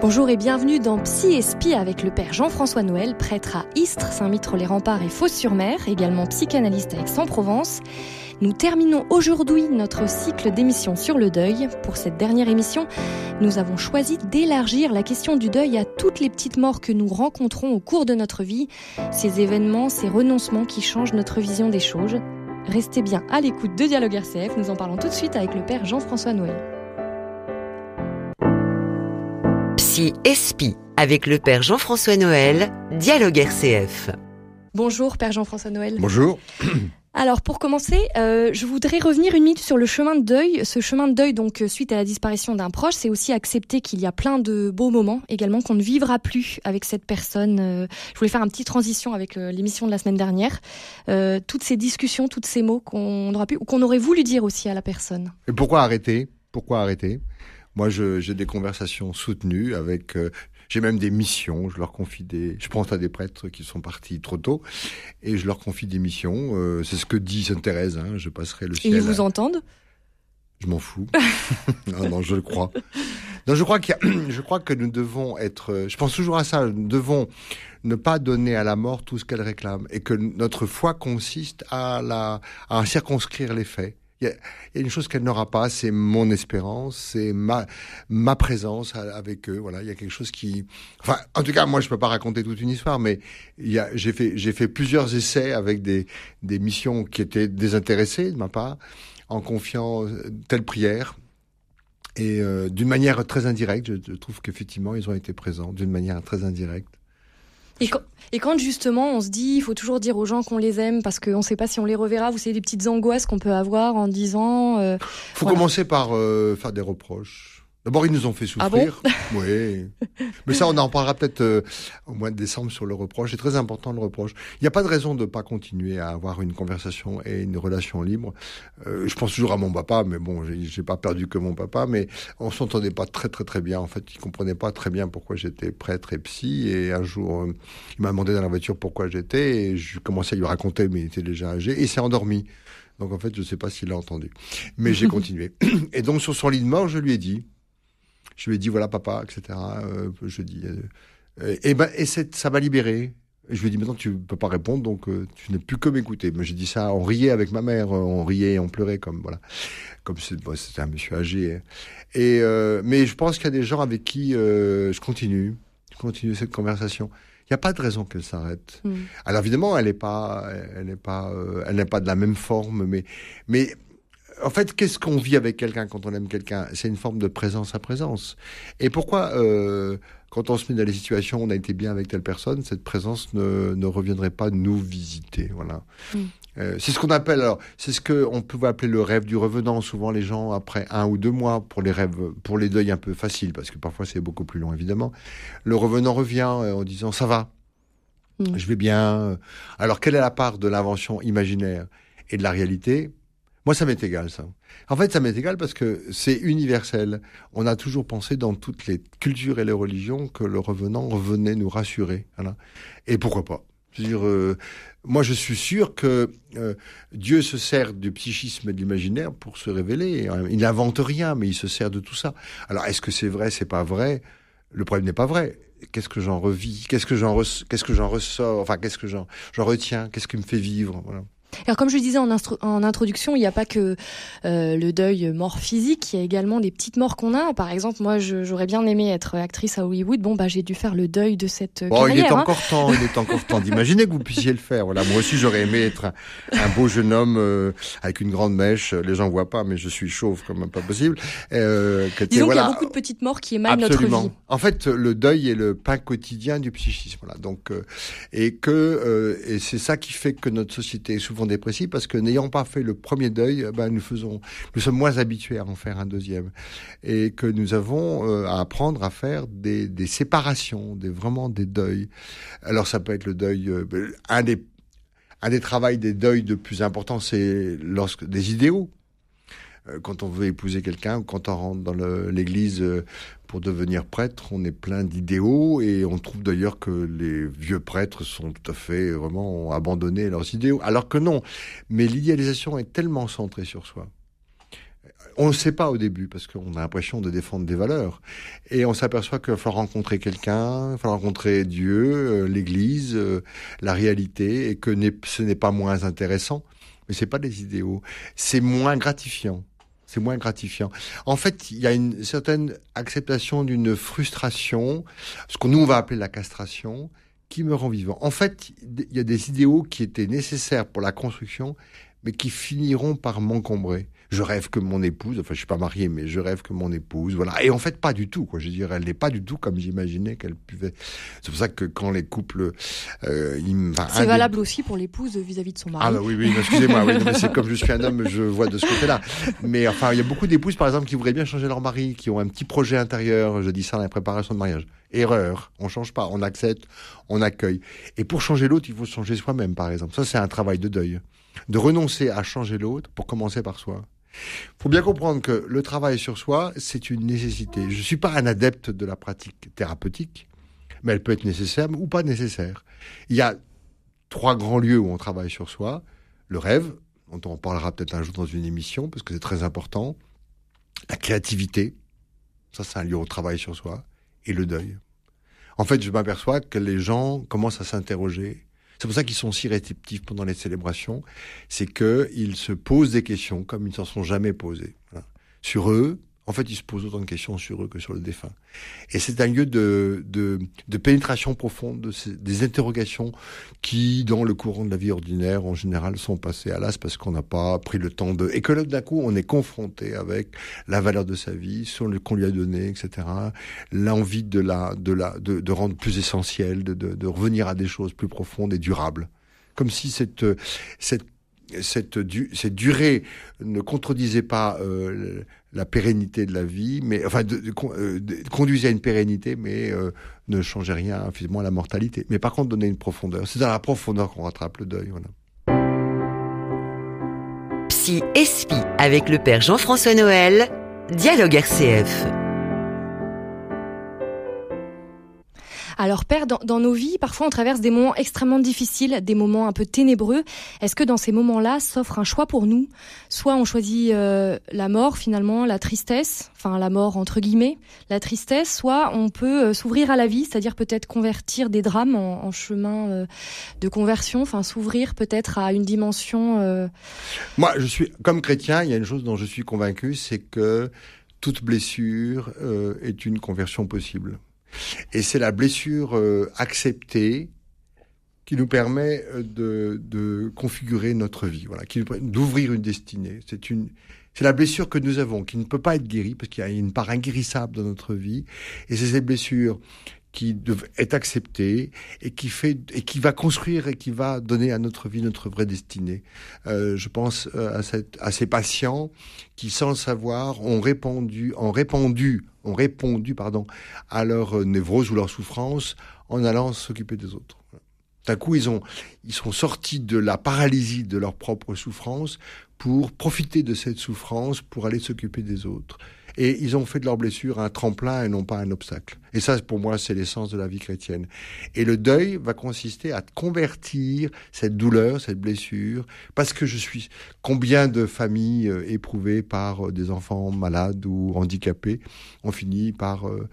Bonjour et bienvenue dans Psy et Spi avec le père Jean-François Noël, prêtre à Istres, Saint-Mitre-les-Remparts et Fos-sur-Mer, également psychanalyste à Aix-en-Provence. Nous terminons aujourd'hui notre cycle d'émissions sur le deuil. Pour cette dernière émission, nous avons choisi d'élargir la question du deuil à toutes les petites morts que nous rencontrons au cours de notre vie, ces événements, ces renoncements qui changent notre vision des choses. Restez bien à l'écoute de Dialogue RCF, nous en parlons tout de suite avec le père Jean-François Noël. Psy Espi avec le père Jean-François Noël, Dialogue RCF. Bonjour père Jean-François Noël. Bonjour. Alors pour commencer, euh, je voudrais revenir une minute sur le chemin de deuil. Ce chemin de deuil, donc euh, suite à la disparition d'un proche, c'est aussi accepter qu'il y a plein de beaux moments également qu'on ne vivra plus avec cette personne. Euh, je voulais faire une petite transition avec l'émission de la semaine dernière. toutes ces discussions, tous ces mots qu'on aura pu ou qu'on aurait voulu dire aussi à la personne. Et pourquoi arrêter? Pourquoi arrêter? Moi, j'ai des conversations soutenues avec. Euh, j'ai même des missions. Je leur confie des. Je pense à des prêtres qui sont partis trop tôt, et je leur confie des missions. Euh, c'est ce que dit Sainte Thérèse. Hein, je passerai le ciel. Et ils vous entendent? Je m'en fous. non, non, je le crois. Non, je crois qu'il je crois que nous devons être. Je pense toujours à ça. Nous devons ne pas donner à la mort tout ce qu'elle réclame, et que notre foi consiste à la à circonscrire les faits il y, a une chose qu'elle n'aura pas, c'est mon espérance, c'est ma ma présence avec eux. Voilà, il y a quelque chose qui, enfin, en tout cas, moi, je peux pas raconter toute une histoire, mais y a, j'ai fait j'ai fait plusieurs essais avec des des missions qui étaient désintéressées de ma part, en confiant euh, telle prière. Et euh, d'une manière très indirecte, je, je trouve qu'effectivement, ils ont été présents d'une manière très indirecte. Et quand, justement on se dit, il faut toujours dire aux gens qu'on les aime parce qu'on ne sait pas si on les reverra, vous savez, des petites angoisses qu'on peut avoir en disant... Euh, faut commencer par euh, faire des reproches. D'abord, ils nous ont fait ah souffrir. oui. Mais ça, on en parlera peut-être euh, au mois de décembre sur le reproche. C'est très important le reproche. Il n'y a pas de raison de ne pas continuer à avoir une conversation et une relation libre. Euh, je pense toujours à mon papa, mais bon, j'ai pas perdu que mon papa, mais on s'entendait pas très très très bien. En fait, il comprenait pas très bien pourquoi j'étais prêtre et psy. Et un jour, euh, il m'a demandé dans la voiture pourquoi j'étais, et je commençais à lui raconter, mais il était déjà âgé, et il s'est endormi. Donc en fait, je ne sais pas s'il a entendu. Mais j'ai continué. Et donc sur son lit de mort, je lui ai dit, je lui ai dit voilà papa, etc. Euh, je dis euh, et ben et ça m'a libéré. je lui ai dit maintenant tu peux pas répondre donc euh, tu n'es plus que m'écouter. Mais j'ai dit ça, on riait avec ma mère, on riait, on pleurait comme voilà, comme c'était un monsieur âgé. Et mais je pense qu'il y a des gens avec qui je continue, je continue cette conversation. Il n'y a pas de raison qu'elle s'arrête. Hmm. Alors évidemment, elle n'est pas, elle n'est pas, elle n'est pas de la même forme, mais mais en fait, qu'est-ce qu'on vit avec quelqu'un quand on aime quelqu'un? C'est une forme de présence à présence. Et pourquoi, euh, quand on se met dans les situations où on a été bien avec telle personne, cette présence ne, reviendrait pas nous visiter? Voilà. Mm. Euh, c'est ce qu'on appelle, alors, c'est ce qu'on peut appeler le rêve du revenant. Souvent, les gens, après un ou deux mois, pour les rêves, pour les deuils un peu faciles, parce que parfois c'est beaucoup plus long, évidemment, le revenant revient euh, en disant ça va, mm. je vais bien. Alors, quelle est la part de l'invention imaginaire et de la réalité? Moi, ça m'est égal, ça. En fait, ça m'est égal parce que c'est universel. On a toujours pensé dans toutes les cultures et les religions que le revenant revenait nous rassurer. Voilà. Et pourquoi pas? Je veux dire, euh, moi, je suis sûr que euh, Dieu se sert du psychisme et de l'imaginaire pour se révéler. Il n'invente rien, mais il se sert de tout ça. Alors, est-ce que c'est vrai, c'est pas vrai? Le problème n'est pas vrai. Qu'est-ce que j'en revis? Qu'est-ce que j'en qu'est-ce que ressors? Enfin, qu'est-ce que j'en retiens? Qu'est-ce qui me fait vivre? Voilà. Alors comme je le disais en, en introduction, il n'y a pas que euh, le deuil mort physique, il y a également des petites morts qu'on a. Par exemple, moi, j'aurais bien aimé être actrice à Hollywood. Bon, bah j'ai dû faire le deuil de cette bon, carrière. Il est hein. encore temps, il est encore temps d'imaginer que vous puissiez le faire. Voilà, moi aussi j'aurais aimé être un, beau jeune homme euh, avec une grande mèche. Les gens voient pas, mais je suis chauve comme pas possible. Euh, Disons qu'il y a beaucoup de petites morts qui émanent notre vie. En fait, le deuil est le pain quotidien du psychisme. Donc, euh, et que euh, et c'est ça qui fait que notre société est souvent dépressive parce que n'ayant pas fait le premier deuil, eh ben, nous faisons, nous sommes moins habitués à en faire un deuxième, et que nous avons euh, à apprendre à faire des, des séparations, des vraiment des deuils. Alors ça peut être le deuil, euh, un des un des travaux des deuils de plus important, c'est lorsque des idéaux quand on veut épouser quelqu'un, quand on rentre dans l'église pour devenir prêtre, on est plein d'idéaux et on trouve d'ailleurs que les vieux prêtres sont tout à fait vraiment abandonné leurs idéaux, alors que non. Mais l'idéalisation est tellement centrée sur soi. on ne sait pas au début parce qu'on a l'impression de défendre des valeurs. Et on s'aperçoit qu'il faut rencontrer quelqu'un, il faut rencontrer Dieu, euh, l'Église, euh, la réalité, et que ce n'est pas moins intéressant. Mais c'est pas des idéaux. C'est moins gratifiant. C'est moins gratifiant. En fait, il y a une certaine acceptation d'une frustration, ce qu'on nous va appeler la castration, qui me rend vivant. En fait, il y a des idéaux qui étaient nécessaires pour la construction, mais qui finiront par m'encombrer je rêve que mon épouse, enfin je suis pas marié, mais je rêve que mon épouse, voilà. Et en fait, pas du tout, quoi. Je dirais, elle n'est pas du tout comme j'imaginais qu'elle pouvait. C'est pour ça que quand les couples, euh, c'est valable aussi pour l'épouse vis-à-vis de son mari. Ah bah oui, oui, excusez-moi, oui, c'est comme je suis un homme, je vois de ce côté-là. Mais enfin, il y a beaucoup d'épouses, par exemple, qui voudraient bien changer leur mari, qui ont un petit projet intérieur. Je dis ça dans la préparation de mariage. Erreur, on change pas, on accepte, on accueille. Et pour changer l'autre, il faut changer soi-même, par exemple. Ça, c'est un travail de deuil de renoncer à changer l'autre pour commencer par soi faut bien comprendre que le travail sur soi, c'est une nécessité. Je ne suis pas un adepte de la pratique thérapeutique, mais elle peut être nécessaire ou pas nécessaire. Il y a trois grands lieux où on travaille sur soi. Le rêve, dont on parlera peut-être un jour dans une émission, parce que c'est très important. La créativité, ça c'est un lieu où on travaille sur soi. Et le deuil. En fait, je m'aperçois que les gens commencent à s'interroger c'est pour ça qu'ils sont si réceptifs pendant les célébrations, c'est qu'ils se posent des questions comme ils ne s'en sont jamais posées. Sur eux, en fait, ils se posent autant de questions sur eux que sur le défunt. Et c'est un lieu de, de, de pénétration profonde, de des interrogations qui, dans le courant de la vie ordinaire, en général, sont passées à l'as parce qu'on n'a pas pris le temps de... Et que d'un coup, on est confronté avec la valeur de sa vie, sur qu'on lui a donné, etc. L'envie de la, de la, de, de rendre plus essentiel, de, de, de revenir à des choses plus profondes et durables. Comme si cette, cette cette, durée ne contredisait pas euh, la pérennité de la vie, mais enfin euh, conduisait à une pérennité, mais euh, ne changeait rien finalement à la mortalité. Mais par contre, donnait une profondeur. C'est dans la profondeur qu'on rattrape le deuil. Voilà. Psy avec le père Jean-François Noël, Dialogue RCF. Alors Père, dans, nos vies, parfois on traverse des moments extrêmement difficiles, des moments un peu ténébreux. Est-ce que dans ces moments-là s'offre un choix pour nous? Soit on choisit euh, la mort finalement, la tristesse, enfin la mort entre guillemets, la tristesse, soit on peut euh, s'ouvrir à la vie, c'est-à-dire peut-être convertir des drames en, chemin euh, de conversion, enfin s'ouvrir peut-être à une dimension. Moi, je suis comme chrétien, il y a une chose dont je suis convaincu, c'est que toute blessure est une conversion possible. Et c'est la blessure euh, acceptée qui nous permet euh, de, de configurer notre vie, voilà, qui d'ouvrir une destinée. C'est une, c'est la blessure que nous avons, qui ne peut pas être guérie parce qu'il y a une part inguérissable dans notre vie. Et c'est cette blessure qui est accepté et qui fait et qui va construire et qui va donner à notre vie notre vraie destinée. Euh, je pense euh, à, cette, à ces patients qui, sans le savoir, ont répondu, ont répondu, ont répondu, pardon, à leur névrose ou leur souffrance en allant s'occuper des autres. D'un coup, ils ont, ils sont sortis de la paralysie de leur propre souffrance pour profiter de cette souffrance pour aller s'occuper des autres. Et ils ont fait de leur blessure un tremplin et non pas un obstacle. Et ça, pour moi, c'est l'essence de la vie chrétienne. Et le deuil va consister à convertir cette douleur, cette blessure, parce que je suis combien de familles euh, éprouvées par euh, des enfants malades ou handicapés ont fini par euh,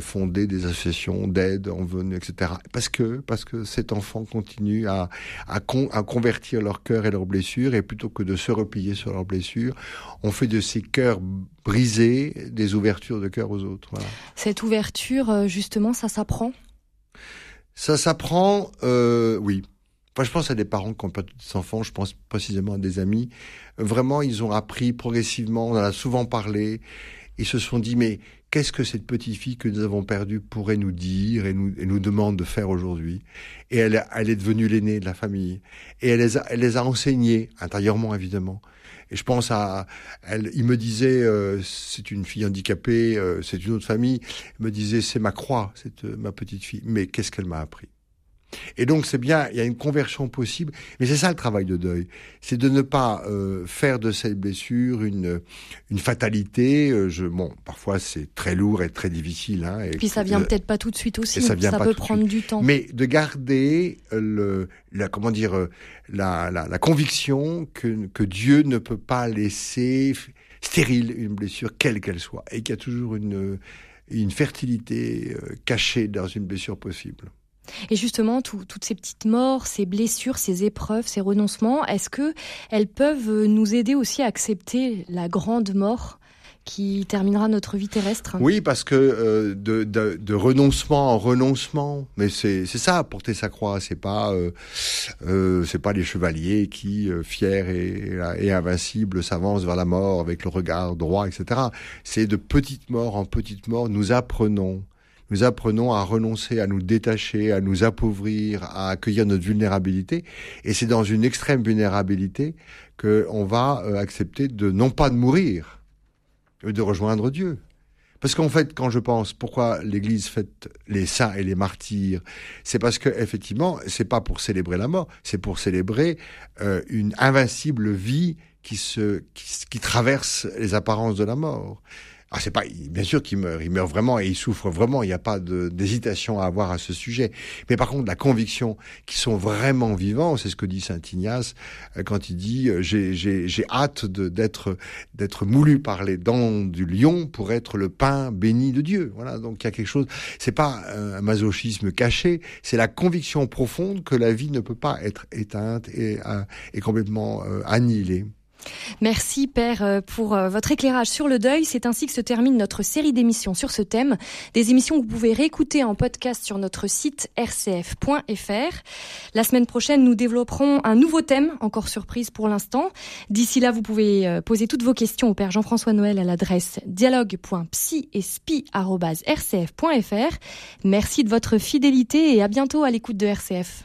fonder des associations d'aide en venue, etc. Parce que parce que cet enfant continue à à, convertir leur cœur et leurs blessures et plutôt que de se replier sur leurs blessures, on fait de ces cœurs brisés des ouvertures de cœur aux autres. Cette ouverture euh, justement, ça s'apprend? Ça s'apprend, euh, oui. Enfin, je pense à des parents qui n'ont pas des enfants, je pense précisément à des amis. Vraiment, ils ont appris progressivement, on en a souvent parlé. Ils se sont dit, mais qu'est-ce que cette petite fille que nous avons perdue pourrait nous dire et nous, nous demande de faire aujourd'hui? Et elle, elle est devenue l'aînée de la famille. Et elle les a, elle les a enseignés, intérieurement évidemment. Et je pense à, elle, il me disait, euh, c'est une fille handicapée, euh, c'est une autre famille. Il me disait, c'est ma croix, c'est euh, ma petite fille. Mais qu'est-ce qu'elle m'a appris? Et donc c'est bien, il y a une conversion possible, mais c'est ça le travail de deuil, c'est de ne pas euh, faire de cette blessure une une fatalité. Euh, je, bon, parfois c'est très lourd et très difficile. Hein, et Puis ça vient peut-être pas tout de suite aussi, ça, vient ça peut prendre du temps. Mais de garder le la comment dire la, la, la conviction que que Dieu ne peut pas laisser stérile, une blessure quelle qu'elle soit, et qu'il y a toujours une, une fertilité euh, cachée dans une blessure possible. Et justement, toutes ces petites morts, ces blessures, ces épreuves, ces renoncements, est-ce que elles peuvent nous aider aussi à accepter la grande mort qui terminera notre vie terrestre? Oui, parce que euh, de, renoncement en renoncement, mais c'est ça porter sa croix, c'est pas euh, euh, c'est pas les chevaliers qui fiers et, et invincibles s'avancent vers la mort avec le regard droit, etc. C'est de petite mort en petite mort, nous apprenons nous apprenons à renoncer, à nous détacher, à nous appauvrir, à accueillir notre vulnérabilité. Et c'est dans une extrême vulnérabilité qu'on va euh, accepter de non pas de mourir, de rejoindre Dieu. Parce qu'en fait, quand je pense pourquoi l'Église fête les saints et les martyrs, c'est parce que effectivement, c'est pas pour célébrer la mort, c'est pour célébrer euh, une invincible vie qui se qui, qui traverse les apparences de la mort. Ah, c'est pas, bien sûr qu'il meurt, il meurt vraiment et il souffre vraiment. Il n'y a pas d'hésitation à avoir à ce sujet. Mais par contre, la conviction qu'ils sont vraiment vivants, c'est ce que dit saint Ignace euh, quand il dit euh, j'ai hâte d'être d'être moulu par les dents du lion pour être le pain béni de Dieu. Voilà. Donc il y a quelque chose. C'est pas un masochisme caché. C'est la conviction profonde que la vie ne peut pas être éteinte et, euh, et complètement annihilée. Merci Père euh, pour euh, votre éclairage sur le deuil. C'est ainsi que se termine notre série d'émissions sur ce thème. Des émissions que vous pouvez réécouter en podcast sur notre site rcf.fr. La semaine prochaine, nous développerons un nouveau thème, encore surprise pour l'instant. D'ici là, vous pouvez euh, poser toutes vos questions au Père Jean-François Noël à l'adresse dialogue.psyespi.rcf.fr. Merci de votre fidélité et à bientôt à l'écoute de RCF.